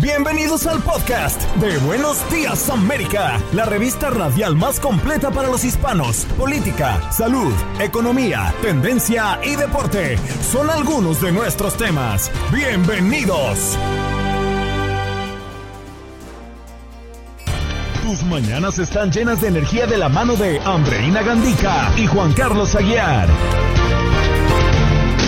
Bienvenidos al podcast de Buenos Días América, la revista radial más completa para los hispanos. Política, salud, economía, tendencia y deporte son algunos de nuestros temas. Bienvenidos. Tus mañanas están llenas de energía de la mano de Andreina Gandica y Juan Carlos Aguiar.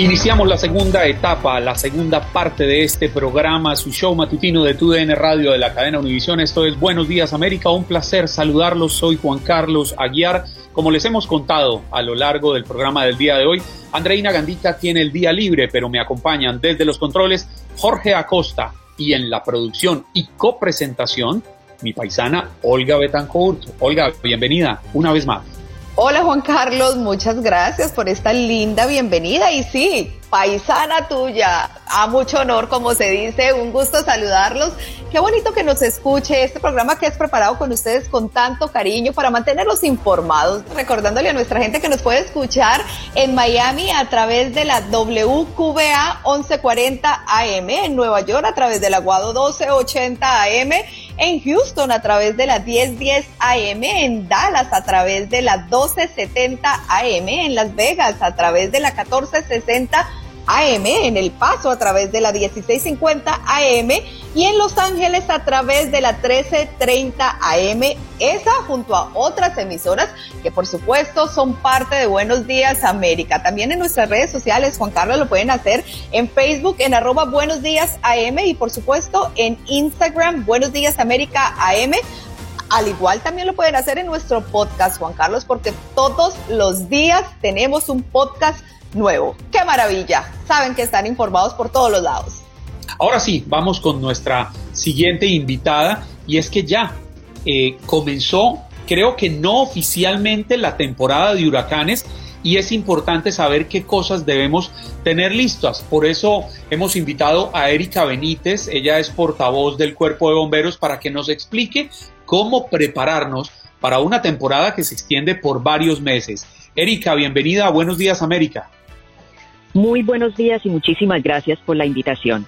Iniciamos la segunda etapa, la segunda parte de este programa, su show matutino de TUDN Radio de la cadena Univisión. Esto es Buenos Días América, un placer saludarlos. Soy Juan Carlos Aguiar. Como les hemos contado a lo largo del programa del día de hoy, Andreina Gandica tiene el día libre, pero me acompañan desde los controles Jorge Acosta y en la producción y copresentación mi paisana Olga Betancourt. Olga, bienvenida una vez más. Hola Juan Carlos, muchas gracias por esta linda bienvenida. Y sí, paisana tuya, a mucho honor como se dice, un gusto saludarlos. Qué bonito que nos escuche este programa que es preparado con ustedes con tanto cariño para mantenerlos informados, recordándole a nuestra gente que nos puede escuchar en Miami a través de la WQBA 1140 AM, en Nueva York a través del Aguado 1280 AM, en Houston a través de la 1010 AM, en Dallas a través de la 1270 AM, en Las Vegas a través de la 1460 AM, en El Paso a través de la 1650 AM y en Los Ángeles a través de la 1330 AM, esa junto a otras emisoras que por supuesto son parte de Buenos Días América. También en nuestras redes sociales, Juan Carlos, lo pueden hacer en Facebook en arroba Buenos Días AM y por supuesto en Instagram Buenos Días América AM. Al igual también lo pueden hacer en nuestro podcast, Juan Carlos, porque todos los días tenemos un podcast nuevo. ¡Qué maravilla! Saben que están informados por todos los lados. Ahora sí, vamos con nuestra siguiente invitada y es que ya eh, comenzó, creo que no oficialmente, la temporada de huracanes y es importante saber qué cosas debemos tener listas. Por eso hemos invitado a Erika Benítez, ella es portavoz del Cuerpo de Bomberos, para que nos explique cómo prepararnos para una temporada que se extiende por varios meses. Erika, bienvenida a Buenos Días América. Muy buenos días y muchísimas gracias por la invitación.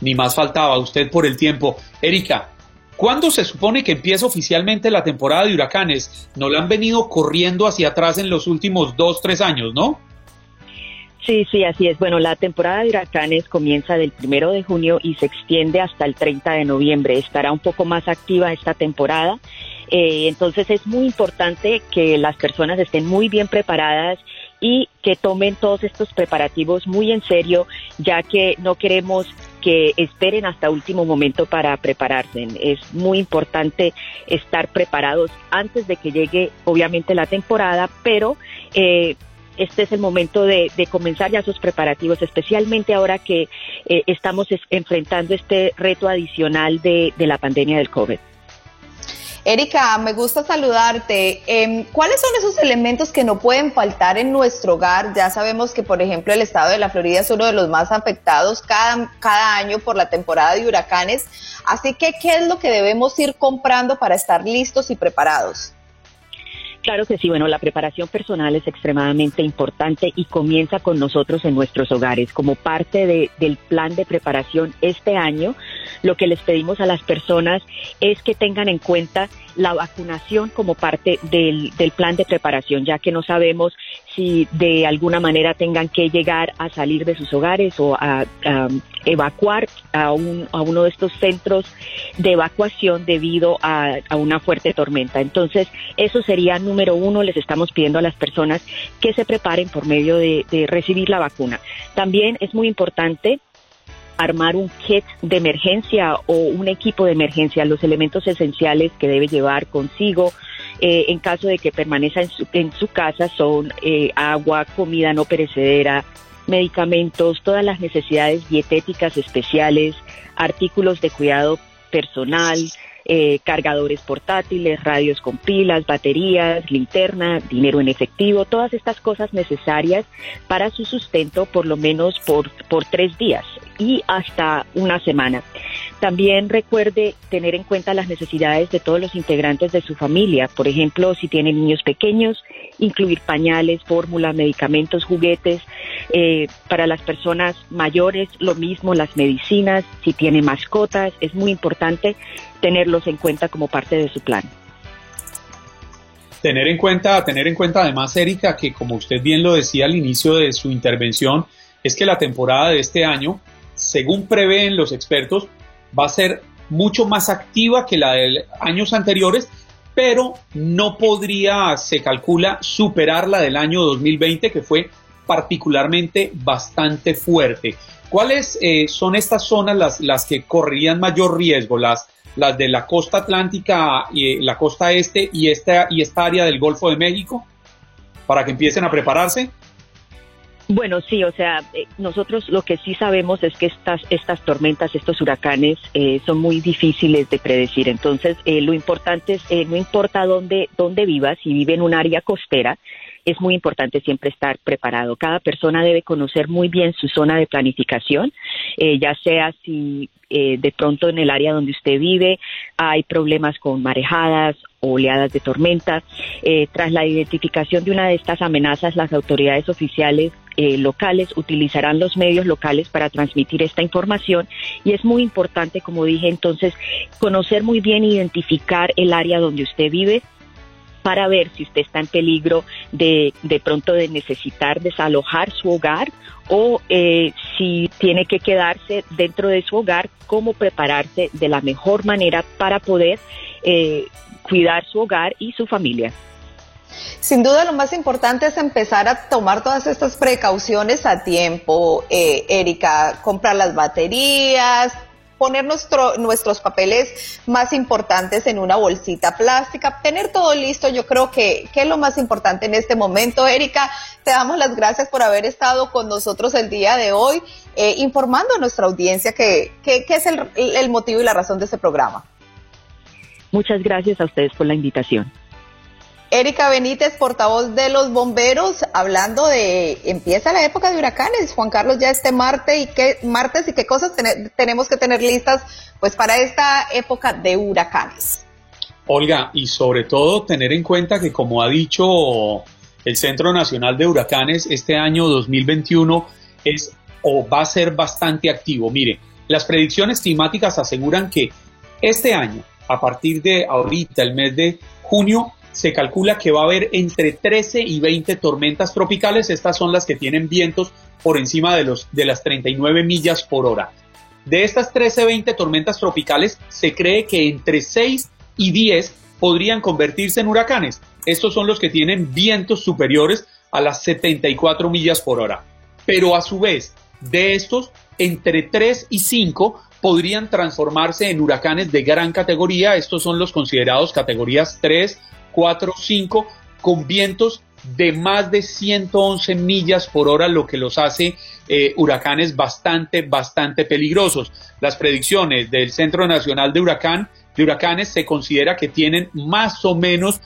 Ni más faltaba usted por el tiempo. Erika, ¿cuándo se supone que empieza oficialmente la temporada de huracanes? No la han venido corriendo hacia atrás en los últimos dos, tres años, ¿no? Sí, sí, así es. Bueno, la temporada de huracanes comienza del primero de junio y se extiende hasta el 30 de noviembre. Estará un poco más activa esta temporada. Eh, entonces es muy importante que las personas estén muy bien preparadas y que tomen todos estos preparativos muy en serio, ya que no queremos que esperen hasta último momento para prepararse. Es muy importante estar preparados antes de que llegue, obviamente, la temporada, pero eh, este es el momento de, comenzar ya sus preparativos, especialmente ahora que eh, estamos enfrentando este reto adicional de, de la pandemia del COVID. Erika, me gusta saludarte. Eh, ¿Cuáles son esos elementos que no pueden faltar en nuestro hogar? Ya sabemos que, por ejemplo, el estado de la Florida es uno de los más afectados cada, cada año por la temporada de huracanes. Así que, ¿qué es lo que debemos ir comprando para estar listos y preparados? Claro que sí, bueno, la preparación personal es extremadamente importante y comienza con nosotros en nuestros hogares. Como parte de, del plan de preparación este año, lo que les pedimos a las personas es que tengan en cuenta la vacunación como parte del, plan de preparación, ya que no sabemos si de alguna manera tengan que llegar a salir de sus hogares o a, evacuar a, un, a, uno de estos centros de evacuación debido a, una fuerte tormenta. Entonces, eso sería número uno. Les estamos pidiendo a las personas que se preparen por medio de, de recibir la vacuna. También es muy importante armar un kit de emergencia o un equipo de emergencia, los elementos esenciales que debe llevar consigo eh, en caso de que permanezca en su, en su casa son eh, agua, comida no perecedera, medicamentos, todas las necesidades dietéticas especiales, artículos de cuidado personal, eh, cargadores portátiles, radios con pilas, baterías, linterna, dinero en efectivo, todas estas cosas necesarias para su sustento por lo menos por, por tres días y hasta una semana. También recuerde tener en cuenta las necesidades de todos los integrantes de su familia. Por ejemplo, si tiene niños pequeños, incluir pañales, fórmula, medicamentos, juguetes. Eh, para las personas mayores, lo mismo, las medicinas. Si tiene mascotas, es muy importante tenerlos en cuenta como parte de su plan. Tener en cuenta, tener en cuenta además, Erika, que como usted bien lo decía al inicio de su intervención, es que la temporada de este año según prevén los expertos, va a ser mucho más activa que la de años anteriores, pero no podría, se calcula, superar la del año 2020, que fue particularmente bastante fuerte. ¿Cuáles eh, son estas zonas las, las que correrían mayor riesgo? Las, las de la costa atlántica, y la costa este y esta, y esta área del Golfo de México, para que empiecen a prepararse. Bueno, sí, o sea, eh, nosotros lo que sí sabemos es que estas, estas tormentas, estos huracanes eh, son muy difíciles de predecir. Entonces, eh, lo importante es, no importa dónde, dónde vivas, si vive en un área costera, es muy importante siempre estar preparado. Cada persona debe conocer muy bien su zona de planificación, ya sea si de pronto en el área donde usted vive hay problemas con marejadas oleadas de tormenta. tras la identificación de una de estas amenazas, las autoridades oficiales eh, locales utilizarán los medios locales para transmitir esta información y es muy importante, como dije entonces, conocer muy bien, identificar el área donde usted vive, para ver si usted está en peligro de, de pronto de necesitar desalojar su hogar o eh, si tiene que quedarse dentro de su hogar, cómo prepararse de la mejor manera para poder eh, cuidar su hogar y su familia. Sin duda lo más importante es empezar a tomar todas estas precauciones a tiempo, eh, Erika, comprar las baterías, poner nuestro, nuestros papeles más importantes en una bolsita plástica, tener todo listo, yo creo que, es lo más importante en este momento. Erika, te damos las gracias por haber estado con nosotros el día de hoy, eh, informando a nuestra audiencia que, es el, el motivo y la razón de este programa. Muchas gracias a ustedes por la invitación. Erika Benítez, portavoz de los bomberos, hablando de empieza la época de huracanes. Juan Carlos, ya este martes y qué martes y qué cosas tenemos que tener listas pues para esta época de huracanes. Olga, y sobre todo tener en cuenta que como ha dicho el Centro Nacional de Huracanes, este año 2021 es o va a ser bastante activo. Mire, las predicciones climáticas aseguran que este año, a partir de ahorita, el mes de junio, se calcula que va a haber entre 13 y 20 tormentas tropicales. Estas son las que tienen vientos por encima de, los, de las 39 millas por hora. De estas 13, 20 tormentas tropicales, se cree que entre 6 y 10 podrían convertirse en huracanes. Estos son los que tienen vientos superiores a las 74 millas por hora. Pero a su vez, de estos, entre 3 y 5 podrían transformarse en huracanes de gran categoría. Estos son los considerados categorías 3, 4, 5, con vientos de más de 111 millas por hora, lo que los hace eh, huracanes bastante, bastante peligrosos. Las predicciones del Centro Nacional de, Huracán, de Huracanes se considera que tienen más o menos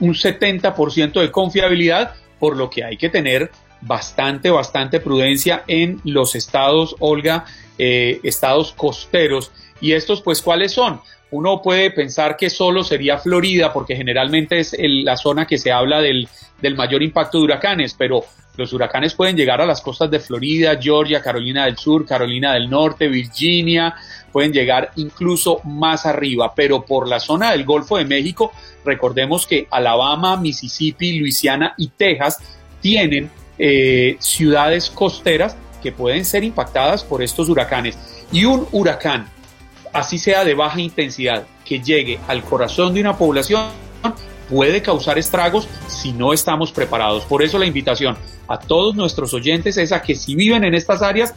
un 70% de confiabilidad, por lo que hay que tener bastante, bastante prudencia en los estados, Olga, eh, estados costeros. ¿Y estos, pues, cuáles son? Uno puede pensar que solo sería Florida, porque generalmente es la zona que se habla del, del mayor impacto de huracanes, pero los huracanes pueden llegar a las costas de Florida, Georgia, Carolina del Sur, Carolina del Norte, Virginia, pueden llegar incluso más arriba, pero por la zona del Golfo de México, recordemos que Alabama, Mississippi, Luisiana y Texas tienen eh, ciudades costeras que pueden ser impactadas por estos huracanes. Y un huracán, así sea de baja intensidad, que llegue al corazón de una población, puede causar estragos si no estamos preparados. Por eso la invitación a todos nuestros oyentes es a que si viven en estas áreas,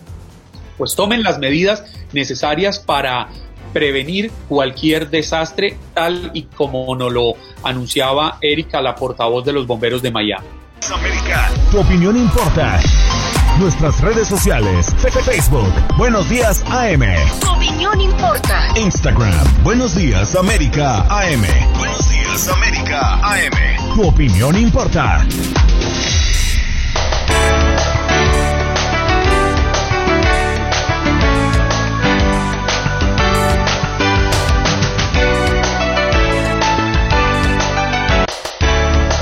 pues tomen las medidas necesarias para prevenir cualquier desastre, tal y como nos lo anunciaba Erika, la portavoz de los bomberos de Miami. Tu opinión importa. Nuestras redes sociales, Facebook, Buenos Días AM. Tu opinión importa. Instagram, Buenos Días América AM. Buenos Días América AM. Tu opinión importa.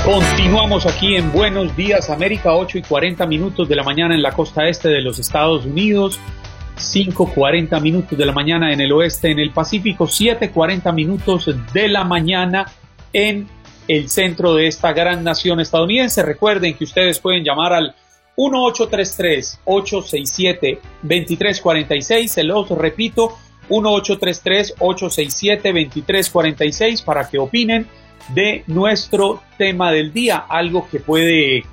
Continuamos aquí en Buenos Días América, 8 y 40 minutos de la mañana en la costa este de los Estados Unidos, 5.40 minutos de la mañana en el oeste en el Pacífico, 7.40 minutos de la mañana en el centro de esta gran nación estadounidense. Recuerden que ustedes pueden llamar al 1833-867-2346, se los repito, 1833-867-2346 para que opinen de nuestro tema del día, algo que puede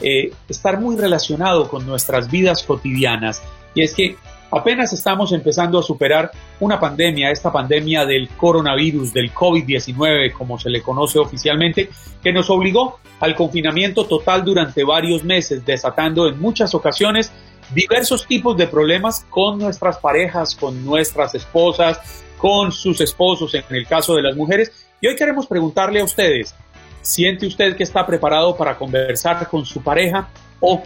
eh, estar muy relacionado con nuestras vidas cotidianas. Y es que apenas estamos empezando a superar una pandemia, esta pandemia del coronavirus, del COVID-19, como se le conoce oficialmente, que nos obligó al confinamiento total durante varios meses, desatando en muchas ocasiones diversos tipos de problemas con nuestras parejas, con nuestras esposas, con sus esposos en el caso de las mujeres y hoy queremos preguntarle a ustedes, ¿siente usted que está preparado para conversar con su pareja o,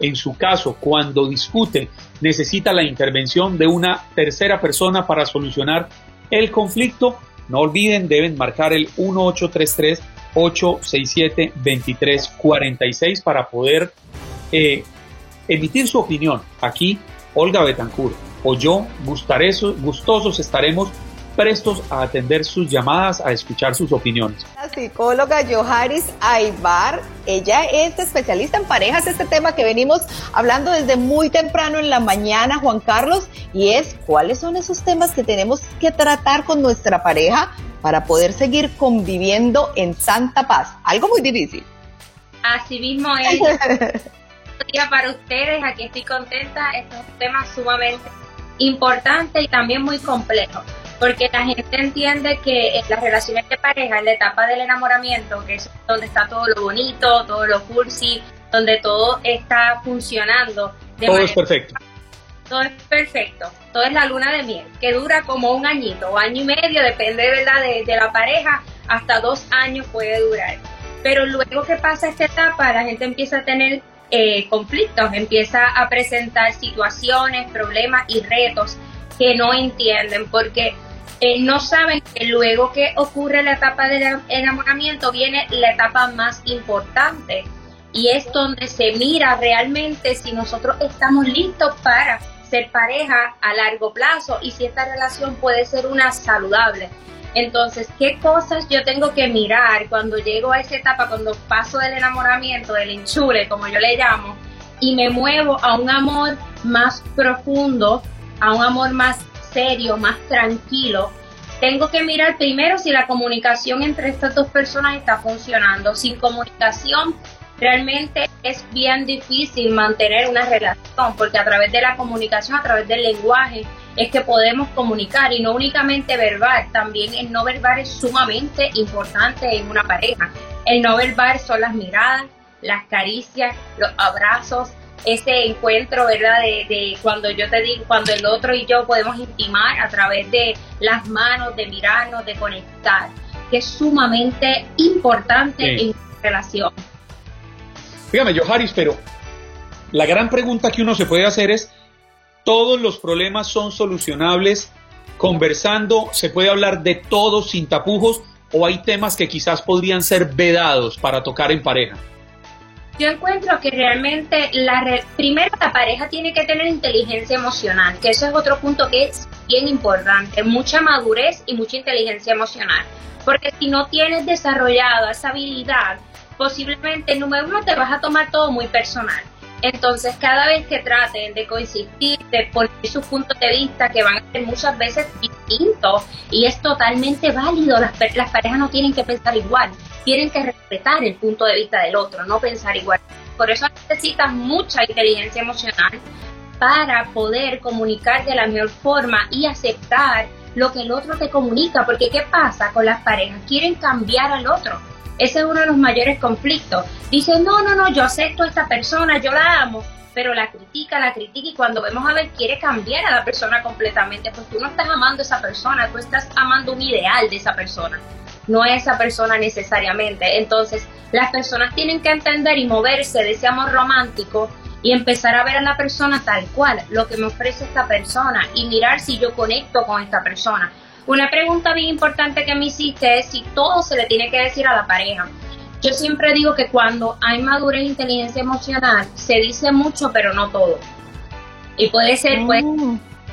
en su caso, cuando discute, necesita la intervención de una tercera persona para solucionar el conflicto? No olviden, deben marcar el 1833 867 2346 para poder eh, emitir su opinión. Aquí, Olga Betancourt o yo, gustosos estaremos prestos a atender sus llamadas, a escuchar sus opiniones. La psicóloga Joharis Aibar, ella es especialista en parejas, este tema que venimos hablando desde muy temprano en la mañana, Juan Carlos, y es cuáles son esos temas que tenemos que tratar con nuestra pareja para poder seguir conviviendo en santa paz. Algo muy difícil. Así mismo es. día para ustedes, aquí estoy contenta, este es un tema sumamente importante y también muy complejo porque la gente entiende que en las relaciones de pareja, en la etapa del enamoramiento, que es donde está todo lo bonito, todo lo cursi, donde todo está funcionando. todo es perfecto. Todo es perfecto, todo es la luna de miel, que dura como un añito o año y medio, depende ¿verdad? De, de la pareja, hasta dos años puede durar. Pero luego que pasa esta etapa, la gente empieza a tener eh, conflictos, empieza a presentar situaciones, problemas y retos que no entienden, porque eh, no saben que luego que ocurre la etapa del enamoramiento viene la etapa más importante y es donde se mira realmente si nosotros estamos listos para ser pareja a largo plazo y si esta relación puede ser una saludable. Entonces, ¿qué cosas yo tengo que mirar cuando llego a esa etapa, cuando paso del enamoramiento, del enchule, como yo le llamo, y me muevo a un amor más profundo, a un amor más serio, más tranquilo, tengo que mirar primero si la comunicación entre estas dos personas está funcionando. Sin comunicación realmente es bien difícil mantener una relación porque a través de la comunicación, a través del lenguaje, es que podemos comunicar y no únicamente verbal, también el no verbal es sumamente importante en una pareja. El no verbal son las miradas, las caricias, los abrazos, ese encuentro, ¿verdad? De, cuando yo te digo, cuando el otro y yo podemos intimar a través de las manos, de mirarnos, de conectar, que es sumamente importante en la relación. Dígame, yo, Haris, pero la gran pregunta que uno se puede hacer es, ¿todos los problemas son solucionables conversando, se puede hablar de todo sin tapujos o hay temas que quizás podrían ser vedados para tocar en pareja? Yo encuentro que realmente la primero la pareja tiene que tener inteligencia emocional, que eso es otro punto que es bien importante, mucha madurez y mucha inteligencia emocional, porque si no tienes desarrollada esa habilidad, posiblemente número uno te vas a tomar todo muy personal. Entonces, cada vez que traten de coexistir, de poner sus puntos de vista, que van a ser muchas veces distintos, y es totalmente válido, las, las parejas no tienen que pensar igual, tienen que respetar el punto de vista del otro, no pensar igual. Por eso necesitas mucha inteligencia emocional para poder comunicar de la mejor forma y aceptar lo que el otro te comunica, porque ¿qué pasa con las parejas? Quieren cambiar al otro ese es uno de los mayores conflictos. Dice, no, no, no, yo acepto a esta persona, yo la amo, pero la critica, la critica y cuando vemos a ver quiere cambiar a la persona completamente, pues tú no estás amando a esa persona, tú estás amando un ideal de esa persona, no a esa persona necesariamente. Entonces, las personas tienen que entender y moverse de ese amor romántico y empezar a ver a la persona tal cual, lo que me ofrece esta persona y mirar si yo conecto con esta persona. Una pregunta bien importante que me hiciste es si todo se le tiene que decir a la pareja. Yo siempre digo que cuando hay madurez e inteligencia emocional, se dice mucho, pero no todo. Y puede ser, pues,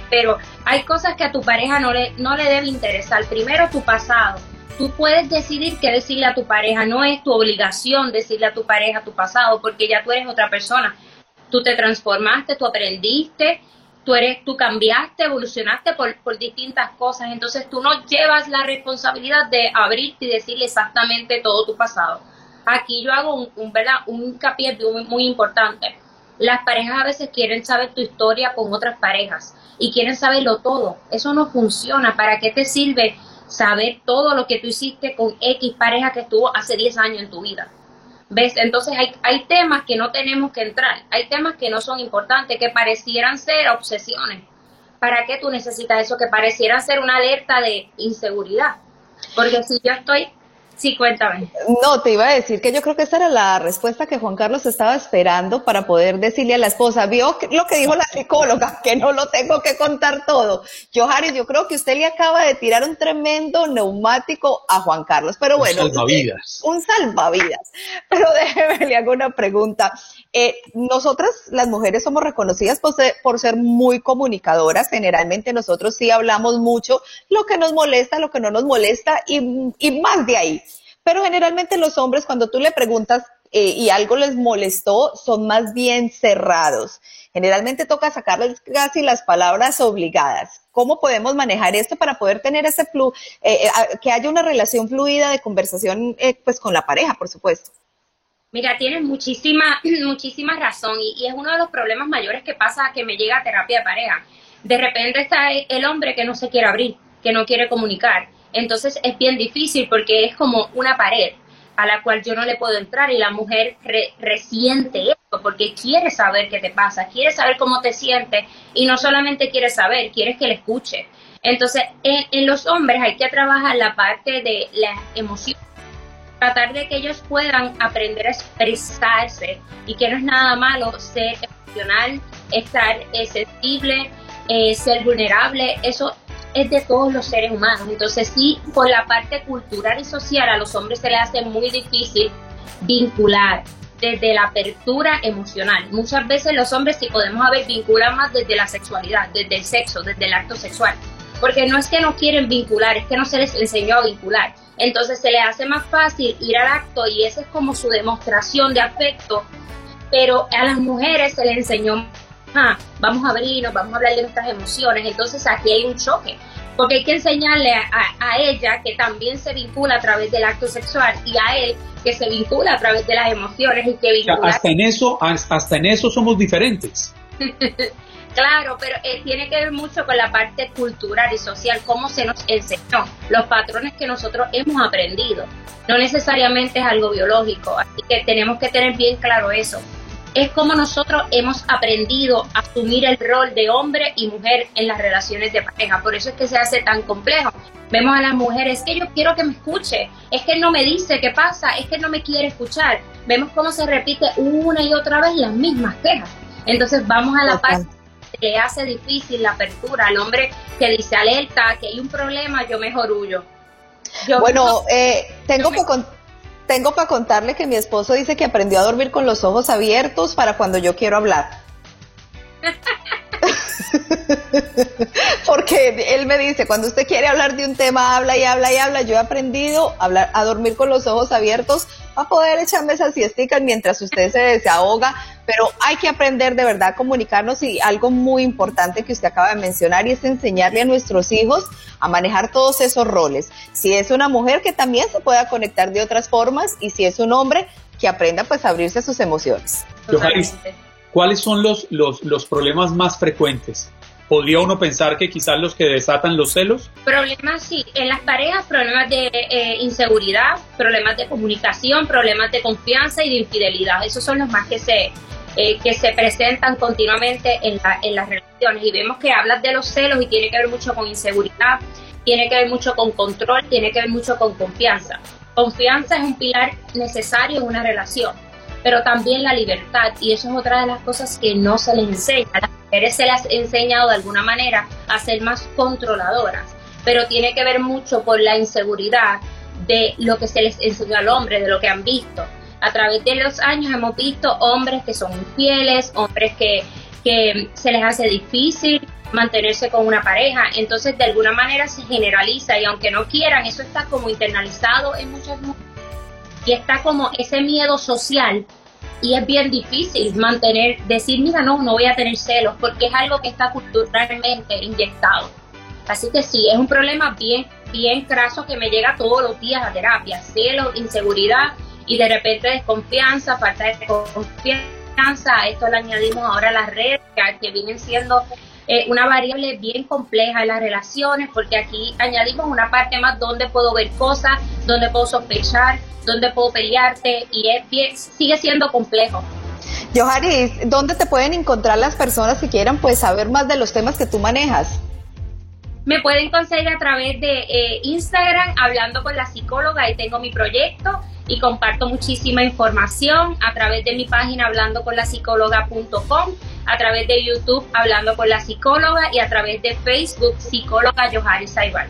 pero hay cosas que a tu pareja no le, no le debe interesar. Primero, tu pasado. Tú puedes decidir qué decirle a tu pareja. No es tu obligación decirle a tu pareja tu pasado, porque ya tú eres otra persona. Tú te transformaste, tú aprendiste, tú eres, tú cambiaste, evolucionaste por, por, distintas cosas, entonces tú no llevas la responsabilidad de abrirte y decirle exactamente todo tu pasado. Aquí yo hago un, un, ¿verdad? un hincapié muy, muy importante. Las parejas a veces quieren saber tu historia con otras parejas y quieren saberlo todo. Eso no funciona. ¿Para qué te sirve saber todo lo que tú hiciste con X pareja que estuvo hace 10 años en tu vida? ¿Ves? Entonces hay, hay temas que no tenemos que entrar, hay temas que no son importantes, que parecieran ser obsesiones. ¿Para qué tú necesitas eso? Que parecieran ser una alerta de inseguridad. Porque si yo estoy Sí, cuéntame. No, te iba a decir que yo creo que esa era la respuesta que Juan Carlos estaba esperando para poder decirle a la esposa. Vio lo que dijo la psicóloga, que no lo tengo que contar todo. Yo, Harry, yo creo que usted le acaba de tirar un tremendo neumático a Juan Carlos, pero bueno. Un salvavidas. Un salvavidas. Pero déjeme, le hago una pregunta. Eh, nosotras, las mujeres, somos reconocidas por ser, por ser muy comunicadoras. Generalmente nosotros sí hablamos mucho lo que nos molesta, lo que no nos molesta y, y más de ahí. Pero generalmente los hombres, cuando tú le preguntas eh, y algo les molestó, son más bien cerrados. Generalmente toca sacarles casi las palabras obligadas. ¿Cómo podemos manejar esto para poder tener ese flu, eh, eh, que haya una relación fluida de conversación, pues con la pareja, por supuesto? Mira, tienes muchísima, muchísima razón y, y, es uno de los problemas mayores que pasa que me llega a terapia de pareja. De repente está el hombre que no se quiere abrir, que no quiere comunicar entonces es bien difícil porque es como una pared a la cual yo no le puedo entrar y la mujer resiente esto porque quiere saber qué te pasa, quiere saber cómo te sientes y no solamente quiere saber, quiere que le escuche. Entonces, en, los hombres hay que trabajar la parte de la emoción, tratar de que ellos puedan aprender a expresarse y que no es nada malo ser emocional, estar eh, sensible, eh, ser vulnerable, eso es de todos los seres humanos. Entonces sí, por la parte cultural y social a los hombres se les hace muy difícil vincular desde la apertura emocional. Muchas veces los hombres, si podemos haber, vinculan más desde la sexualidad, desde el sexo, desde el acto sexual. Porque no es que no quieren vincular, es que no se les enseñó a vincular. Entonces se les hace más fácil ir al acto y esa es como su demostración de afecto. Pero a las mujeres se les enseñó vamos a abrirnos, vamos a hablar de nuestras emociones. Entonces aquí hay un choque, porque hay que enseñarle a, ella que también se vincula a través del acto sexual y a él que se vincula a través de las emociones y que vincula... hasta en eso, hasta en eso somos diferentes. Claro, pero eh, tiene que ver mucho con la parte cultural y social, cómo se nos enseñó, los patrones que nosotros hemos aprendido. No necesariamente es algo biológico, así que tenemos que tener bien claro eso es como nosotros hemos aprendido a asumir el rol de hombre y mujer en las relaciones de pareja. Por eso es que se hace tan complejo. Vemos a las mujeres que yo quiero que me escuche, es que no me dice qué pasa, es que no me quiere escuchar. Vemos cómo se repite una y otra vez las mismas quejas. Entonces vamos a la parte le hace difícil la apertura. Al hombre que dice alerta, que hay un problema, yo mejor huyo. bueno, eh, tengo que tengo para contarle que mi esposo dice que aprendió a dormir con los ojos abiertos para cuando yo quiero hablar. Porque él me dice, cuando usted quiere hablar de un tema, habla y habla y habla. Yo he aprendido a, hablar, a dormir con los ojos abiertos a poder echarme esas siesticas mientras usted se desahoga. Pero hay que aprender de verdad a comunicarnos y algo muy importante que usted acaba de mencionar y es enseñarle a nuestros hijos a manejar todos esos roles. Si es una mujer que también se pueda conectar de otras formas y si es un hombre que aprenda pues a abrirse a sus emociones. ¿Cuáles son los, los, los problemas más frecuentes? ¿Podría uno pensar que quizás los que desatan los celos? Problemas, sí. En las parejas, problemas de eh, inseguridad, problemas de comunicación, problemas de confianza y de infidelidad. Esos son los más que se, eh, que se presentan continuamente en, en las relaciones. Y vemos que hablas de los celos y tiene que ver mucho con inseguridad, tiene que ver mucho con control, tiene que ver mucho con confianza. Confianza es un pilar necesario en una relación pero también la libertad. Y eso es otra de las cosas que no se les enseña. A las mujeres se les ha enseñado de alguna manera a ser más controladoras, pero tiene que ver mucho por la inseguridad de lo que se les enseñó al hombre, de lo que han visto. A través de los años hemos visto hombres que son infieles, hombres que, que se les hace difícil mantenerse con una pareja. Entonces, de alguna manera se generaliza y aunque no quieran, eso está como internalizado en muchas mujeres y está como ese miedo social y es bien difícil mantener, decir, mira, no, no voy a tener celos, porque es algo que está culturalmente inyectado. Así que sí, es un problema bien, bien craso que me llega todos los días a terapia, celos, inseguridad y de repente desconfianza, falta de confianza, esto le añadimos ahora las redes, que vienen siendo eh, una variable bien compleja en las relaciones, porque aquí añadimos una parte más donde puedo ver cosas, donde puedo sospechar, donde puedo pelearte y es sigue siendo complejo. Joharis, ¿dónde te pueden encontrar las personas que quieran pues saber más de los temas que tú manejas? Me pueden conseguir a través de eh, Instagram, hablando con la psicóloga, ahí tengo mi proyecto y comparto muchísima información a través de mi página hablando con la psicóloga.com, a través de YouTube hablando con la psicóloga y a través de Facebook psicóloga Joharis Saibar.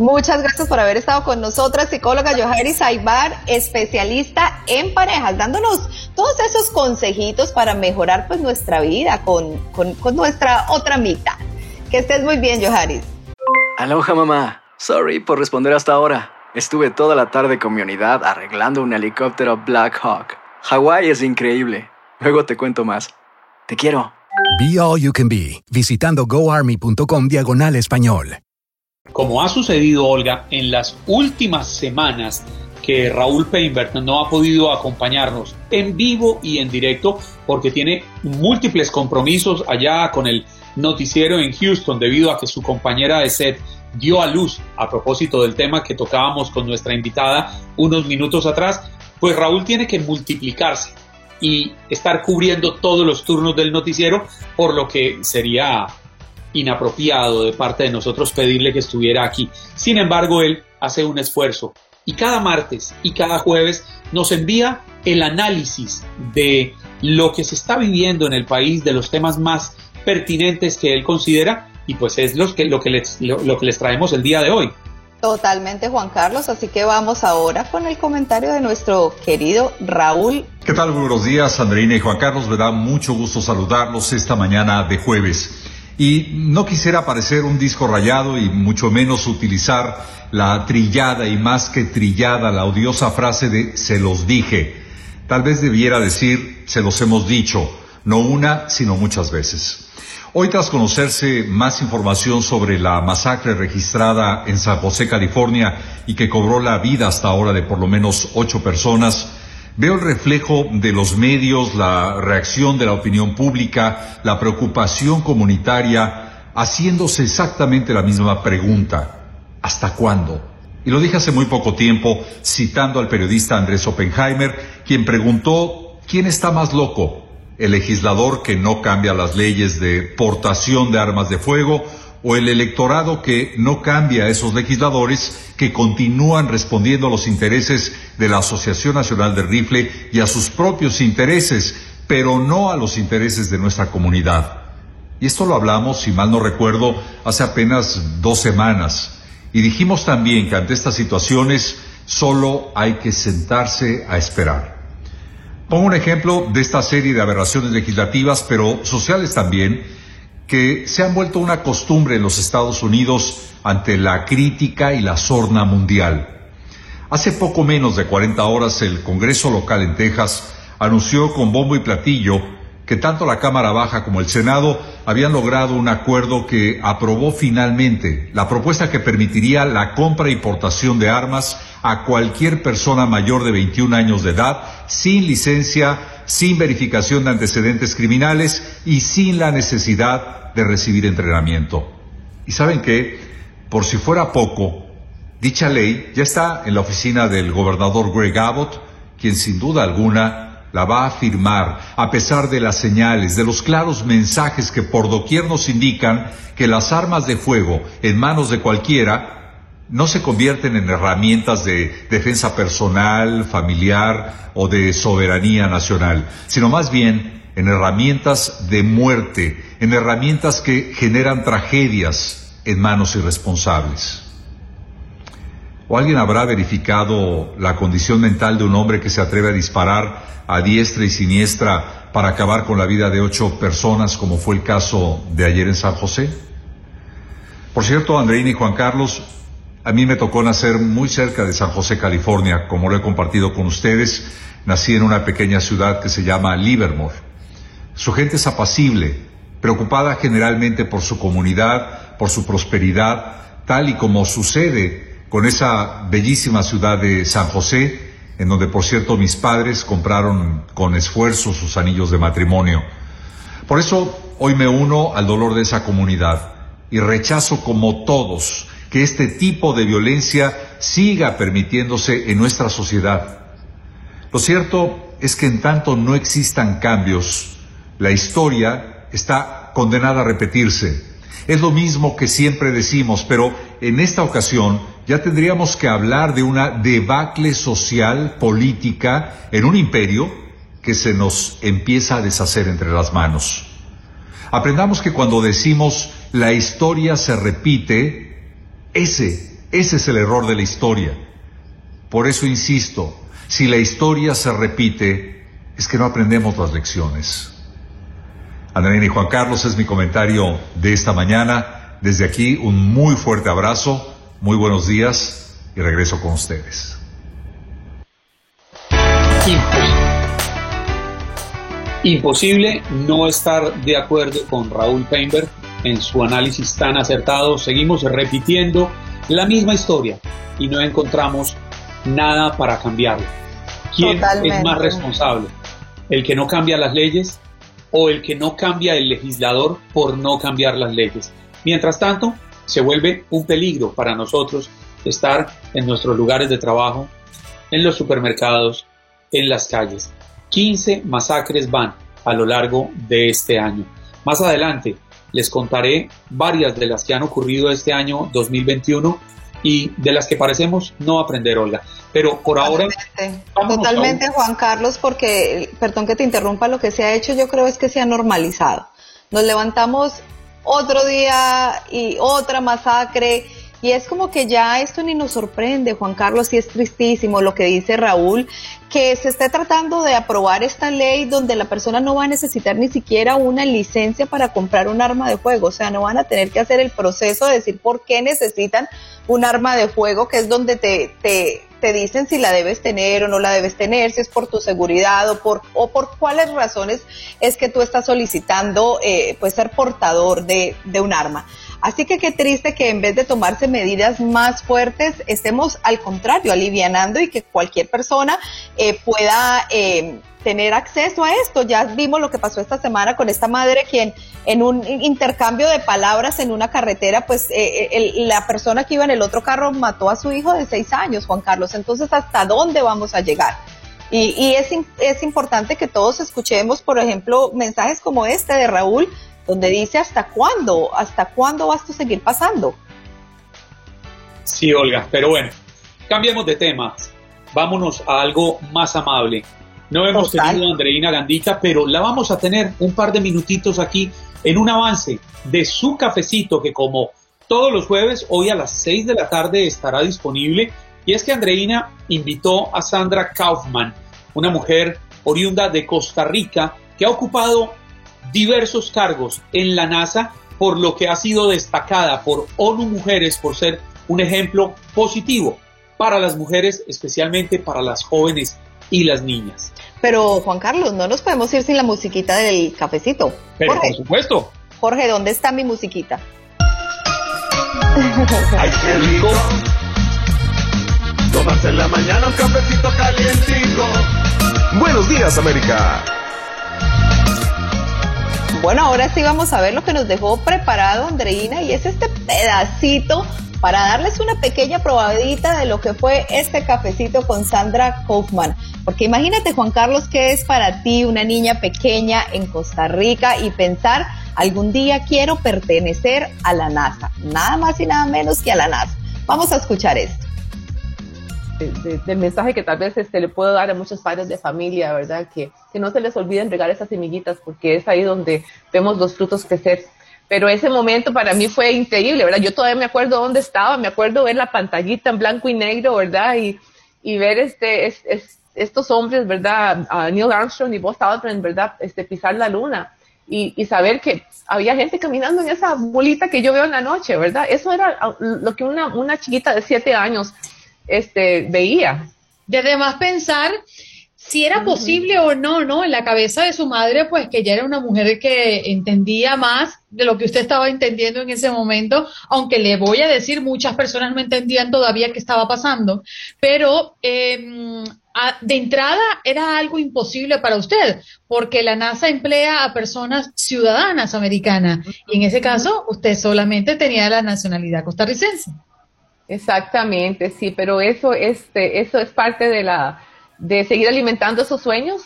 Muchas gracias por haber estado con nosotras, psicóloga Johari Saibar, especialista en parejas, dándonos todos esos consejitos para mejorar pues nuestra vida con, con, nuestra otra mitad. Que estés muy bien, Joharis. Aloha, mamá. Sorry por responder hasta ahora. Estuve toda la tarde con mi unidad arreglando un helicóptero Black Hawk. Hawái es increíble. Luego te cuento más. Te quiero. Be All You Can Be, visitando goarmy.com diagonal español. Como ha sucedido, Olga, en las últimas semanas que Raúl Peinbert no ha podido acompañarnos en vivo y en directo porque tiene múltiples compromisos allá con el noticiero en Houston debido a que su compañera de set dio a luz a propósito del tema que tocábamos con nuestra invitada unos minutos atrás, pues Raúl tiene que multiplicarse y estar cubriendo todos los turnos del noticiero, por lo que sería inapropiado de parte de nosotros pedirle que estuviera aquí. Sin embargo, él hace un esfuerzo y cada martes y cada jueves nos envía el análisis de lo que se está viviendo en el país, de los temas más pertinentes que él considera y pues es lo que, lo que, les, lo, que les traemos el día de hoy. Totalmente, Juan Carlos. Así que vamos ahora con el comentario de nuestro querido Raúl. ¿Qué tal? Buenos días, Andreina y Juan Carlos. Me da mucho gusto saludarlos esta mañana de jueves. Y no quisiera parecer un disco rayado y mucho menos utilizar la trillada y más que trillada, la odiosa frase de se los dije. Tal vez debiera decir se los hemos dicho, no una, sino muchas veces. Hoy tras conocerse más información sobre la masacre registrada en San José, California, y que cobró la vida hasta ahora de por lo menos ocho personas, Veo el reflejo de los medios, la reacción de la opinión pública, la preocupación comunitaria, haciéndose exactamente la misma pregunta. ¿Hasta cuándo? Y lo dije hace muy poco tiempo, citando al periodista Andrés Oppenheimer, quien preguntó, ¿quién está más loco? ¿El legislador que no cambia las leyes de portación de armas de fuego o el electorado que no cambia a esos legisladores que continúan respondiendo a los intereses de la Asociación Nacional de Rifle y a sus propios intereses, pero no a los intereses de nuestra comunidad. Y esto lo hablamos, si mal no recuerdo, hace apenas dos semanas. Y dijimos también que ante estas situaciones solo hay que sentarse a esperar. Pongo un ejemplo de esta serie de aberraciones legislativas, pero sociales también, que se han vuelto una costumbre en los Estados Unidos ante la crítica y la sorna mundial. Hace poco menos de 40 horas el Congreso local en Texas anunció con bombo y platillo que tanto la Cámara Baja como el Senado habían logrado un acuerdo que aprobó finalmente la propuesta que permitiría la compra e importación de armas a cualquier persona mayor de 21 años de edad, sin licencia, sin verificación de antecedentes criminales y sin la necesidad de recibir entrenamiento. ¿Y saben qué? Por si fuera poco, dicha ley ya está en la oficina del gobernador Greg Abbott, quien sin duda alguna la va a firmar a pesar de las señales, de los claros mensajes que por doquier nos indican que las armas de fuego en manos de cualquiera no se convierten en herramientas de defensa personal, familiar o de soberanía nacional, sino más bien en herramientas de muerte, en herramientas que generan tragedias en manos irresponsables. ¿O alguien habrá verificado la condición mental de un hombre que se atreve a disparar a diestra y siniestra para acabar con la vida de ocho personas, como fue el caso de ayer en San José? Por cierto, Andreina y Juan Carlos, a mí me tocó nacer muy cerca de San José, California, como lo he compartido con ustedes. Nací en una pequeña ciudad que se llama Livermore. Su gente es apacible, preocupada generalmente por su comunidad, por su prosperidad, tal y como sucede con esa bellísima ciudad de San José, en donde por cierto mis padres compraron con esfuerzo sus anillos de matrimonio. Por eso hoy me uno al dolor de esa comunidad y rechazo como todos que este tipo de violencia siga permitiéndose en nuestra sociedad. Lo cierto es que en tanto no existan cambios, la historia está condenada a repetirse. Es lo mismo que siempre decimos, pero en esta ocasión ya tendríamos que hablar de una debacle social, política, en un imperio que se nos empieza a deshacer entre las manos. Aprendamos que cuando decimos la historia se repite, ese, ese es el error de la historia. Por eso insisto, si la historia se repite, es que no aprendemos las lecciones. Andrea y Juan Carlos es mi comentario de esta mañana. Desde aquí, un muy fuerte abrazo muy buenos días y regreso con ustedes. Imposible no estar de acuerdo con Raúl Feinberg en su análisis tan acertado. Seguimos repitiendo la misma historia y no encontramos nada para cambiarla. ¿Quién es más responsable? ¿El que no cambia las leyes o el que no cambia el legislador por no cambiar las leyes? Mientras tanto, se vuelve un peligro para nosotros estar en nuestros lugares de trabajo, en los supermercados, en las calles. 15 masacres van a lo largo de este año. Más adelante les contaré varias de las que han ocurrido este año 2021 y de las que parecemos no aprender, Olga. Pero por ahora... Totalmente, Juan Carlos, porque, perdón que te interrumpa, lo que se ha hecho yo creo es que se ha normalizado. Nos levantamos otro día y otra masacre. Y es como que ya esto ni nos sorprende, Juan Carlos, y es tristísimo lo que dice Raúl, que se esté tratando de aprobar esta ley donde la persona no va a necesitar ni siquiera una licencia para comprar un arma de fuego, o sea, no van a tener que hacer el proceso de decir por qué necesitan un arma de fuego, que es donde te, te, te dicen si la debes tener o no la debes tener, si es por tu seguridad o por, o por cuáles razones es que tú estás solicitando eh, pues ser portador de, de un arma. Así que qué triste que en vez de tomarse medidas más fuertes, estemos al contrario, alivianando y que cualquier persona eh, pueda eh, tener acceso a esto. Ya vimos lo que pasó esta semana con esta madre quien en un intercambio de palabras en una carretera, pues eh, eh, la persona que iba en el otro carro mató a su hijo de seis años, Juan Carlos. Entonces, ¿hasta dónde vamos a llegar? Y, y es, es importante que todos escuchemos, por ejemplo, mensajes como este de Raúl, donde dice, ¿hasta cuándo? ¿Hasta cuándo vas a seguir pasando? Sí, Olga, pero bueno, cambiemos de temas. Vámonos a algo más amable No hemos tenido a Andreina Gandica, pero la vamos a tener un par de minutitos aquí en un avance de su cafecito que como todos los jueves, hoy a las 6 de la tarde estará disponible. Y es que Andreina invitó a Sandra Kaufman, una mujer oriunda de Costa Rica que ha ocupado diversos cargos en la NASA, por lo que ha sido destacada por ONU Mujeres por ser un ejemplo positivo para las mujeres, especialmente para las jóvenes y las niñas. Pero Juan Carlos, no nos podemos ir sin la musiquita del cafecito. Pero por supuesto. Jorge, ¿dónde está mi musiquita? Ay, qué rico. Tomarse en la mañana un cafecito calientico. Buenos días, América. Bueno, ahora sí vamos a ver lo que nos dejó preparado Andreina y es este pedacito para darles una pequeña probadita de lo que fue este cafecito con Sandra Kaufman. Porque imagínate, Juan Carlos, que es para ti una niña pequeña en Costa Rica y pensar, algún día quiero pertenecer a la NASA. Nada más y nada menos que a la NASA. Vamos a escuchar esto. Del mensaje que tal vez este, le puedo dar a muchos padres de familia, ¿verdad? Que, que no se les olviden regar esas semillitas porque es ahí donde vemos los frutos crecer pero ese momento para mí fue increíble, ¿verdad? Yo todavía me acuerdo dónde estaba, me acuerdo ver la pantallita en blanco y negro, ¿verdad? Y, y ver este, estos hombres, ¿verdad? Neil Armstrong y Buzz Aldrin, ¿verdad? Este, pisar la luna y, y, saber que había gente caminando en esa bolita que yo veo en la noche, ¿verdad? Eso era lo que una, una chiquita de siete años este, veía. Desde más pensar si era posible o no, ¿no? En la cabeza de su madre, pues que ella era una mujer que entendía más de lo que usted estaba entendiendo en ese momento, aunque le voy a decir, muchas personas no entendían todavía qué estaba pasando, pero em, de entrada era algo imposible para usted, porque la NASA emplea a personas ciudadanas americanas, y en ese caso usted solamente tenía la nacionalidad costarricense. Exactamente, sí, pero eso, este, eso es parte de la de seguir alimentando esos sueños.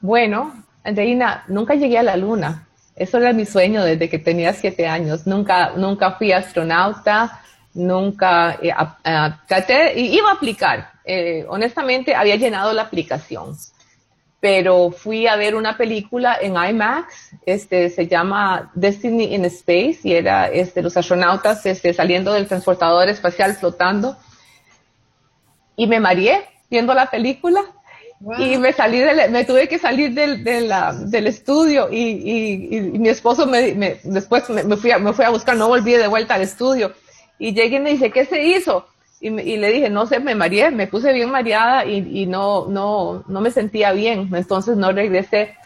Bueno, Andreina, nunca llegué a la luna. Eso era mi sueño desde que tenía siete años. Nunca, nunca fui astronauta, nunca eh, iba a aplicar. Eh, honestamente, había llenado la aplicación, pero fui a ver una película en IMAX, este, se llama Destiny in Space, y era este, los astronautas este, saliendo del transportador espacial flotando, y me mareé viendo la película. Y me salí me tuve que salir del, del estudio y, mi esposo me, después me, fui a, me fui a buscar, no volví de vuelta al estudio. Y llegué y me dice, ¿qué se hizo? Y, le dije, no sé, me mareé, me puse bien mareada y, no, no, no me sentía bien, entonces no regresé.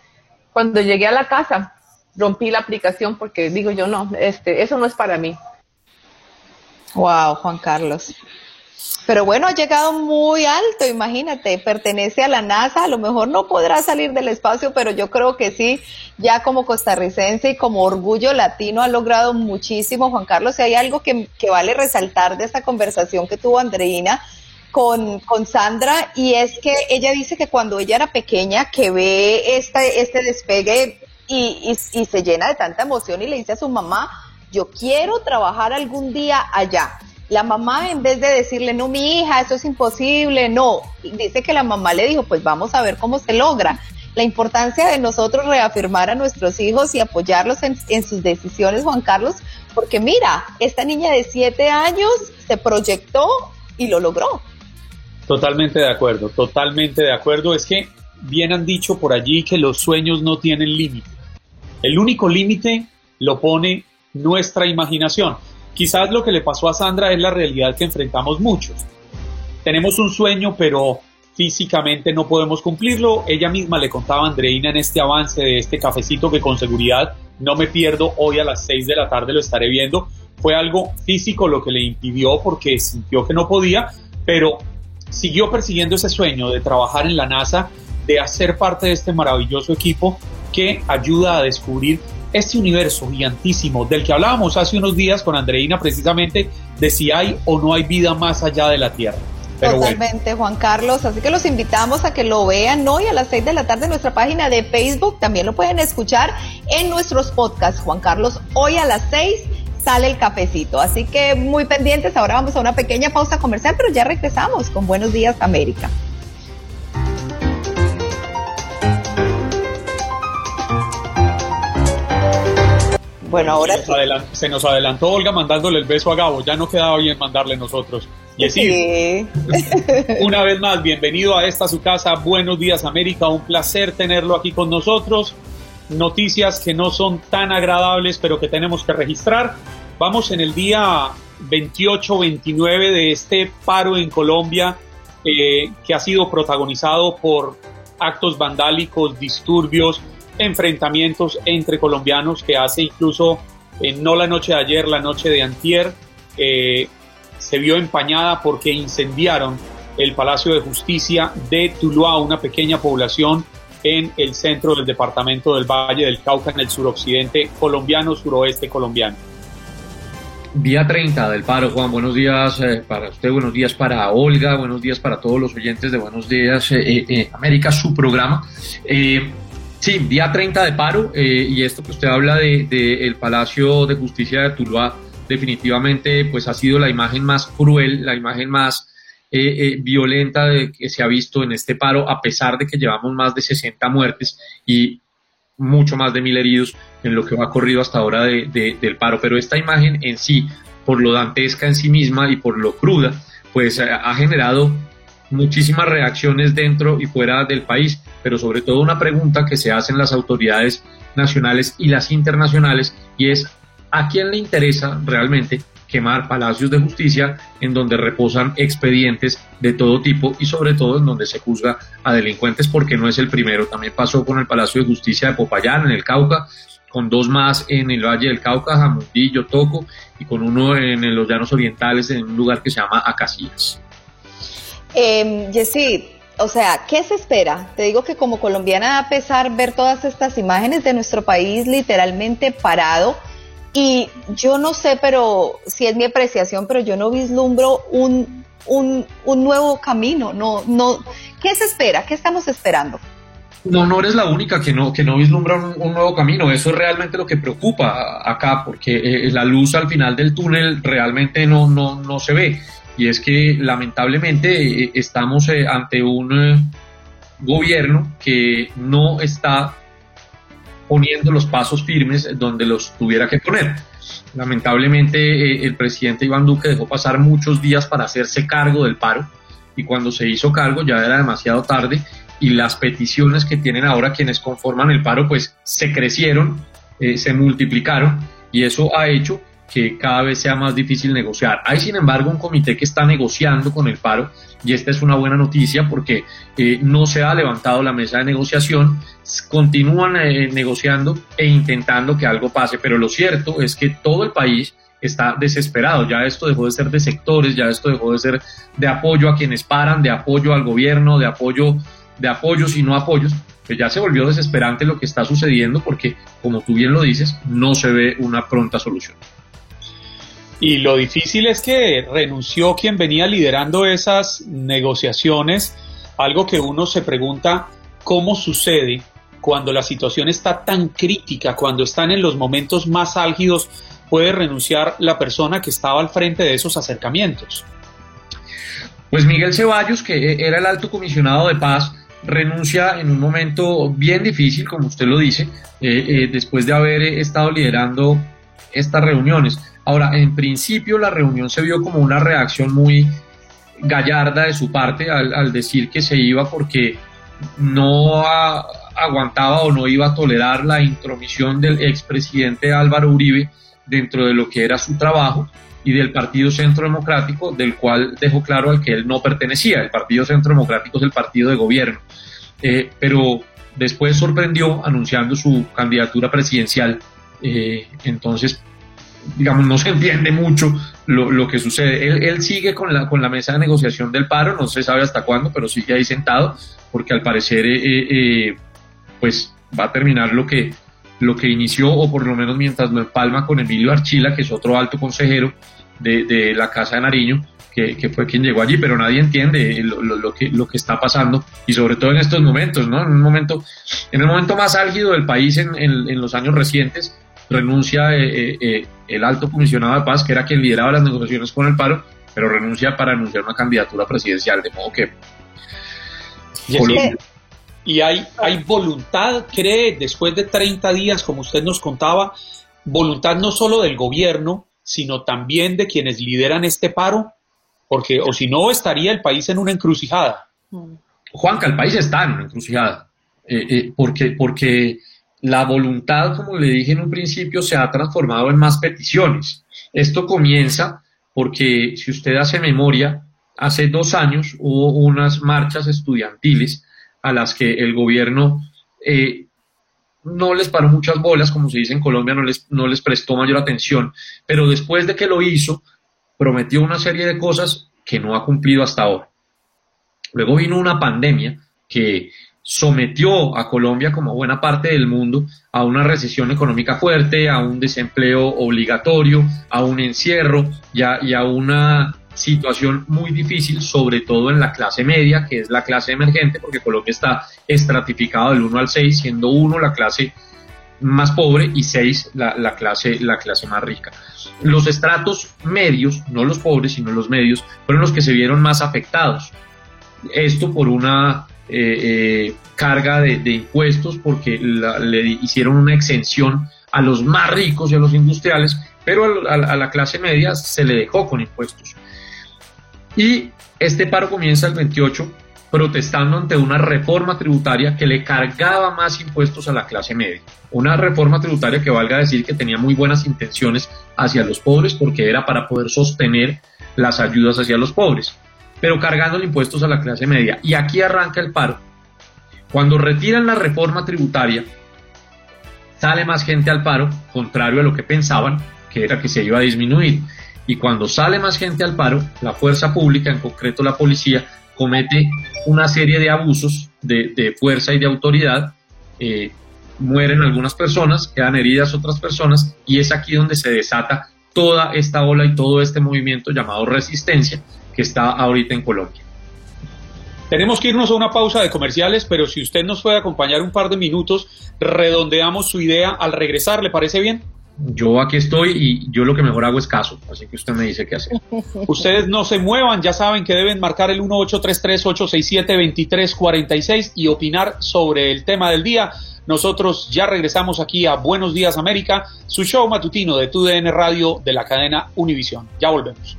Cuando llegué a la casa, rompí la aplicación porque digo yo, no, este, eso no es para mí. Wow, Juan Carlos. Pero bueno, ha llegado muy alto, imagínate, pertenece a la NASA, a lo mejor no podrá salir del espacio, pero yo creo que sí, ya como costarricense y como orgullo latino ha logrado muchísimo. Juan Carlos, si hay algo que, vale resaltar de esta conversación que tuvo Andreina con, con Sandra, y es que ella dice que cuando ella era pequeña, que ve este, este despegue y, y se llena de tanta emoción y le dice a su mamá, yo quiero trabajar algún día allá la mamá, en vez de decirle, no, mi hija, eso es imposible, no, dice que la mamá le dijo, pues vamos a ver cómo se logra. La importancia de nosotros reafirmar a nuestros hijos y apoyarlos en, sus decisiones, Juan Carlos, porque mira, esta niña de siete años se proyectó y lo logró. Totalmente de acuerdo, totalmente de acuerdo. Es que bien han dicho por allí que los sueños no tienen límite. El único límite lo pone nuestra imaginación. Quizás lo que le pasó a Sandra es la realidad que enfrentamos muchos. Tenemos un sueño, pero físicamente no podemos cumplirlo. Ella misma le contaba a Andreina en este avance de este cafecito que con seguridad no me pierdo hoy a las 6 de la tarde lo estaré viendo. Fue algo físico lo que le impidió porque sintió que no podía, pero siguió persiguiendo ese sueño de trabajar en la NASA, de hacer parte de este maravilloso equipo que ayuda a descubrir este universo gigantísimo del que hablábamos hace unos días con Andreina precisamente de si hay o no hay vida más allá de la Tierra. Totalmente, Juan Carlos. Así que los invitamos a que lo vean hoy a las 6 de la tarde en nuestra página de Facebook. También lo pueden escuchar en nuestros podcasts. Juan Carlos, hoy a las 6 sale el cafecito. Así que muy pendientes. Ahora vamos a una pequeña pausa comercial, pero ya regresamos con Buenos Días América. Bueno, ahora se nos, adelantó, se nos, adelantó, Olga mandándole el beso a Gabo. Ya no quedaba bien mandarle nosotros. Y sí. una vez más, bienvenido a esta su casa. Buenos días, América. Un placer tenerlo aquí con nosotros. Noticias que no son tan agradables, pero que tenemos que registrar. Vamos en el día 28-29 de este paro en Colombia eh, que ha sido protagonizado por actos vandálicos, disturbios, enfrentamientos entre colombianos que hace incluso eh, no la noche de ayer, la noche de antier, eh, se vio empañada porque incendiaron el Palacio de Justicia de Tuluá, una pequeña población en el centro del departamento del Valle del Cauca, en el suroccidente colombiano, suroeste colombiano. Día 30 del paro, Juan. Buenos días eh, para usted, buenos días para Olga, buenos días para todos los oyentes de Buenos Días América, su programa. Sí, día 30 de paro eh, y esto que usted habla del de, el Palacio de Justicia de Tuluá definitivamente pues ha sido la imagen más cruel, la imagen más eh, eh, violenta de, que se ha visto en este paro a pesar de que llevamos más de 60 muertes y mucho más de mil heridos en lo que ha corrido hasta ahora de, del paro. Pero esta imagen en sí, por lo dantesca en sí misma y por lo cruda, pues ha generado muchísimas reacciones dentro y fuera del país, pero sobre todo una pregunta que se hacen las autoridades nacionales y las internacionales y es ¿a quién le interesa realmente quemar palacios de justicia en donde reposan expedientes de todo tipo y sobre todo en donde se juzga a delincuentes porque no es el primero. También pasó con el Palacio de Justicia de Popayán en el Cauca, con dos más en el Valle del Cauca, Jamundillo, Toco y con uno en los Llanos Orientales en un lugar que se llama Acacias. Eh, o sea, ¿qué se espera? Te digo que como colombiana da pesar ver todas estas imágenes de nuestro país literalmente parado y yo no sé, pero si es mi apreciación, pero yo no vislumbro un, un, un nuevo camino. No, no, ¿Qué se espera? ¿Qué estamos esperando? No, no eres la única que no, que no vislumbra un, nuevo camino. Eso es realmente lo que preocupa acá, porque eh, la luz al final del túnel realmente no, no, no se ve y es que lamentablemente eh, estamos eh, ante un eh, gobierno que no está poniendo los pasos firmes donde los tuviera que poner. Lamentablemente el presidente Iván Duque dejó pasar muchos días para hacerse cargo del paro y cuando se hizo cargo ya era demasiado tarde y las peticiones que tienen ahora quienes conforman el paro pues se crecieron, se multiplicaron y eso ha hecho que cada vez sea más difícil negociar. Hay, sin embargo, un comité que está negociando con el paro y esta es una buena noticia porque eh, no se ha levantado la mesa de negociación, continúan eh, negociando e intentando que algo pase, pero lo cierto es que todo el país está desesperado, ya esto dejó de ser de sectores, ya esto dejó de ser de apoyo a quienes paran, de apoyo al gobierno, de apoyo de apoyos y no apoyos, pues ya se volvió desesperante lo que está sucediendo porque, como tú bien lo dices, no se ve una pronta solución. Y lo difícil es que renunció quien venía liderando esas negociaciones, algo que uno se pregunta cómo sucede cuando la situación está tan crítica, cuando están en los momentos más álgidos, puede renunciar la persona que estaba al frente de esos acercamientos. Pues Miguel Ceballos, que era el alto comisionado de paz, renuncia en un momento bien difícil, como usted lo dice, eh, eh, después de haber estado liderando estas reuniones. Ahora, en principio la reunión se vio como una reacción muy gallarda de su parte al, decir que se iba porque no aguantaba o no iba a tolerar la intromisión del expresidente Álvaro Uribe dentro de lo que era su trabajo y del Partido Centro Democrático, del cual dejó claro al que él no pertenecía. El Partido Centro Democrático es el partido de gobierno. Eh, pero después sorprendió anunciando su candidatura presidencial. Eh, entonces, digamos, no se entiende mucho lo, lo que sucede. Él, él, sigue con la, con la mesa de negociación del paro, no se sabe hasta cuándo, pero sigue ahí sentado, porque al parecer, eh, eh, pues va a terminar lo que, lo que inició, o por lo menos mientras lo empalma con Emilio Archila, que es otro alto consejero de, de la Casa de Nariño, que, fue quien llegó allí, pero nadie entiende lo, lo, lo, que, lo que está pasando, y sobre todo en estos momentos, ¿no? En un momento, en el momento más álgido del país en, en los años recientes, renuncia eh, eh, eh, el alto comisionado de paz, que era quien lideraba las negociaciones con el paro, pero renuncia para anunciar una candidatura presidencial, de modo que... Y hay, hay voluntad, cree, después de 30 días, como usted nos contaba, voluntad no solo del gobierno, sino también de quienes lideran este paro? Porque, o si no, estaría el país en una encrucijada. Juanca, el país está en una encrucijada. Eh, eh, porque, porque la voluntad, como le dije en un principio, se ha transformado en más peticiones. Esto comienza porque, si usted hace memoria, hace dos años hubo unas marchas estudiantiles a las que el gobierno eh, no les paró muchas bolas, como se dice en Colombia, no les, no les prestó mayor atención, pero después de que lo hizo, prometió una serie de cosas que no ha cumplido hasta ahora. Luego vino una pandemia que sometió a Colombia, como buena parte del mundo, a una recesión económica fuerte, a un desempleo obligatorio, a un encierro y a, una situación muy difícil, sobre todo en la clase media, que es la clase emergente, porque Colombia está estratificado del 1 al 6, siendo 1 la clase más pobre y 6 la, clase, la clase más rica. Los estratos medios, no los pobres, sino los medios, fueron los que se vieron más afectados. Esto por una eh, eh, carga de, impuestos porque le hicieron una exención a los más ricos y a los industriales, pero a, la clase media se le dejó con impuestos. Y este paro comienza el 28 protestando ante una reforma tributaria que le cargaba más impuestos a la clase media. Una reforma tributaria que valga decir que tenía muy buenas intenciones hacia los pobres porque era para poder sostener las ayudas hacia los pobres pero cargando impuestos a la clase media. Y aquí arranca el paro. Cuando retiran la reforma tributaria, sale más gente al paro, contrario a lo que pensaban, que era que se iba a disminuir. Y cuando sale más gente al paro, la fuerza pública, en concreto la policía, comete una serie de abusos de, fuerza y de autoridad. Eh, mueren algunas personas, quedan heridas otras personas, y es aquí donde se desata toda esta ola y todo este movimiento llamado resistencia, que está ahorita en Colombia. Tenemos que irnos a una pausa de comerciales, pero si usted nos puede acompañar un par de minutos, redondeamos su idea al regresar, ¿le parece bien? Yo aquí estoy y yo lo que mejor hago es caso, así que usted me dice qué hacer. Ustedes no se muevan, ya saben que deben marcar el 1833-867-2346 y opinar sobre el tema del día. Nosotros ya regresamos aquí a Buenos Días América, su show matutino de TUDN Radio de la cadena Univisión. Ya volvemos.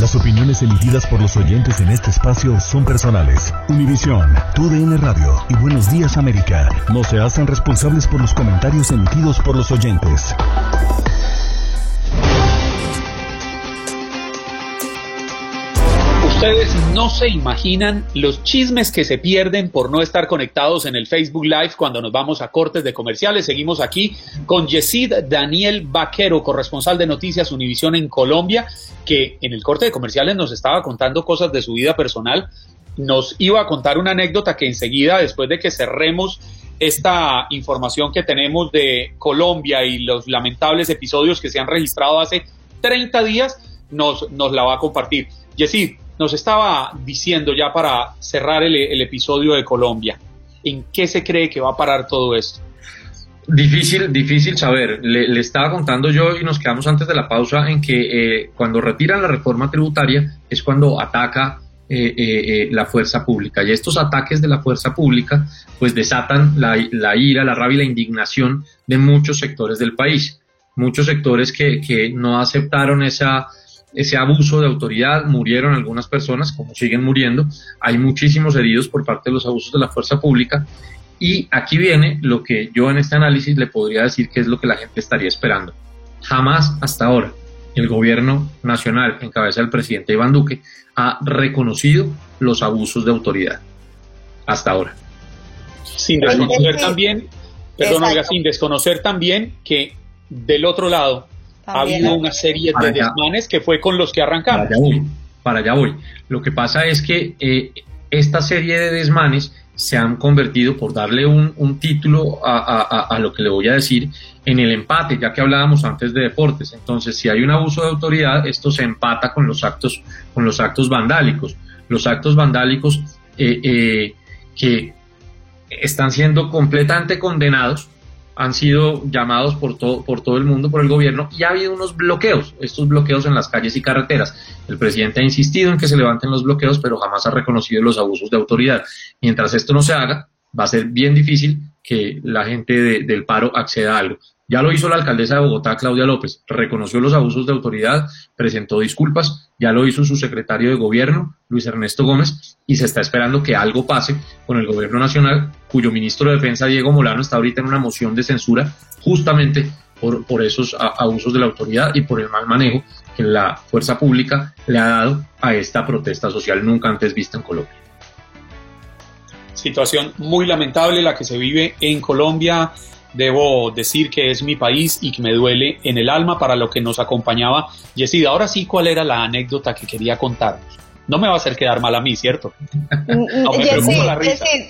Las opiniones emitidas por los oyentes en este espacio son personales. Univisión, TUDN Radio y Buenos Días América no se hacen responsables por los comentarios emitidos por los oyentes. Ustedes no se imaginan los chismes que se pierden por no estar conectados en el Facebook Live cuando nos vamos a cortes de comerciales. Seguimos aquí con Yesid Daniel Vaquero, corresponsal de Noticias Univisión en Colombia, que en el corte de comerciales nos estaba contando cosas de su vida personal. Nos iba a contar una anécdota que enseguida, después de que cerremos esta información que tenemos de Colombia y los lamentables episodios que se han registrado hace 30 días, nos, nos la va a compartir. Yesid, nos estaba diciendo ya para cerrar el, episodio de Colombia, ¿en qué se cree que va a parar todo esto? Difícil, difícil saber. Le, estaba contando yo y nos quedamos antes de la pausa en que eh, cuando retiran la reforma tributaria es cuando ataca eh, eh, la fuerza pública. Y estos ataques de la fuerza pública pues desatan la, ira, la rabia y la indignación de muchos sectores del país. Muchos sectores que no aceptaron esa ese abuso de autoridad, murieron algunas personas, como siguen muriendo, hay muchísimos heridos por parte de los abusos de la fuerza pública y aquí viene lo que yo en este análisis le podría decir que es lo que la gente estaría esperando. Jamás hasta ahora el gobierno nacional, en cabeza del presidente Iván Duque, ha reconocido los abusos de autoridad. Hasta ahora. Sin desconocer también, perdón, sin desconocer también que del otro lado ha habido una serie de desmanes que fue con los que arrancamos. Para allá voy. Lo que pasa es que eh, esta serie de desmanes se han convertido, por darle un, título a, lo que le voy a decir, en el empate, ya que hablábamos antes de deportes. Entonces, si hay un abuso de autoridad, esto se empata con los actos, con los actos vandálicos. Los actos vandálicos eh, eh, que están siendo completamente condenados, han sido llamados por todo, por todo el mundo, por el gobierno, y ha habido unos bloqueos, estos bloqueos en las calles y carreteras. El presidente ha insistido en que se levanten los bloqueos, pero jamás ha reconocido los abusos de autoridad. Mientras esto no se haga, va a ser bien difícil que la gente del paro acceda a algo. Ya lo hizo la alcaldesa de Bogotá, Claudia López, reconoció los abusos de autoridad, presentó disculpas, ya lo hizo su secretario de gobierno, Luis Ernesto Gómez, y se está esperando que algo pase con el gobierno nacional, cuyo ministro de Defensa, Diego Molano, está ahorita en una moción de censura justamente por, por esos abusos de la autoridad y por el mal manejo que la fuerza pública le ha dado a esta protesta social nunca antes vista en Colombia. Situación muy lamentable la que se vive en Colombia debo decir que es mi país y que me duele en el alma para lo que nos acompañaba Yesida. Ahora sí, ¿cuál era la anécdota que quería contarnos? No me va a hacer quedar mal a mí, ¿cierto? No,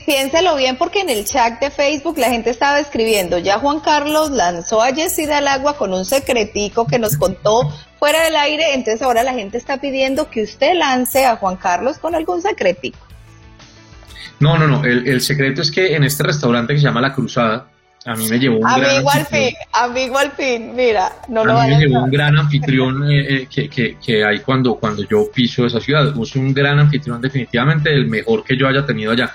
piénselo bien porque en el chat de Facebook la gente estaba escribiendo, ya Juan Carlos lanzó a Yesida al agua con un secretico que nos contó fuera del aire, entonces ahora la gente está pidiendo que usted lance a Juan Carlos con algún secretico. No, no, no, el, el secreto es que en este restaurante que se llama La Cruzada, a mí me llevó un amigo gran al fin, amigo al fin, mira, no a lo mí me llevó un gran anfitrión eh, eh, que, que, que, hay cuando, cuando yo piso esa ciudad. Es un gran anfitrión, definitivamente el mejor que yo haya tenido allá.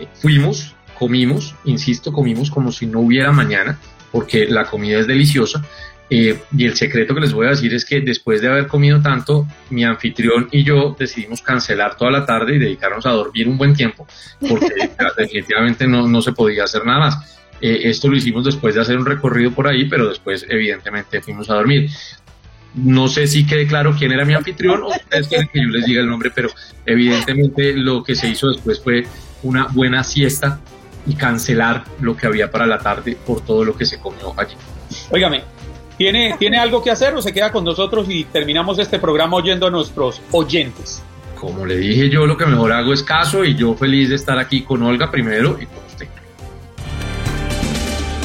Eh, fuimos, comimos, insisto, comimos como si no hubiera mañana, porque la comida es deliciosa. y el secreto que les voy a decir es que después de haber comido tanto, mi anfitrión y yo decidimos cancelar toda la tarde y dedicarnos a dormir un buen tiempo, porque definitivamente no, no se podía hacer nada más eh, esto lo hicimos después de hacer un recorrido por ahí, pero después evidentemente fuimos a dormir. No sé si quede claro quién era mi anfitrión o ustedes quieren que yo les diga el nombre, pero evidentemente lo que se hizo después fue una buena siesta y cancelar lo que había para la tarde por todo lo que se comió allí. Óigame, ¿tiene, ¿tiene algo que hacer o se queda con nosotros y terminamos este programa oyendo a nuestros oyentes? Como le dije yo, lo que mejor hago es caso y yo feliz de estar aquí con Olga primero y con.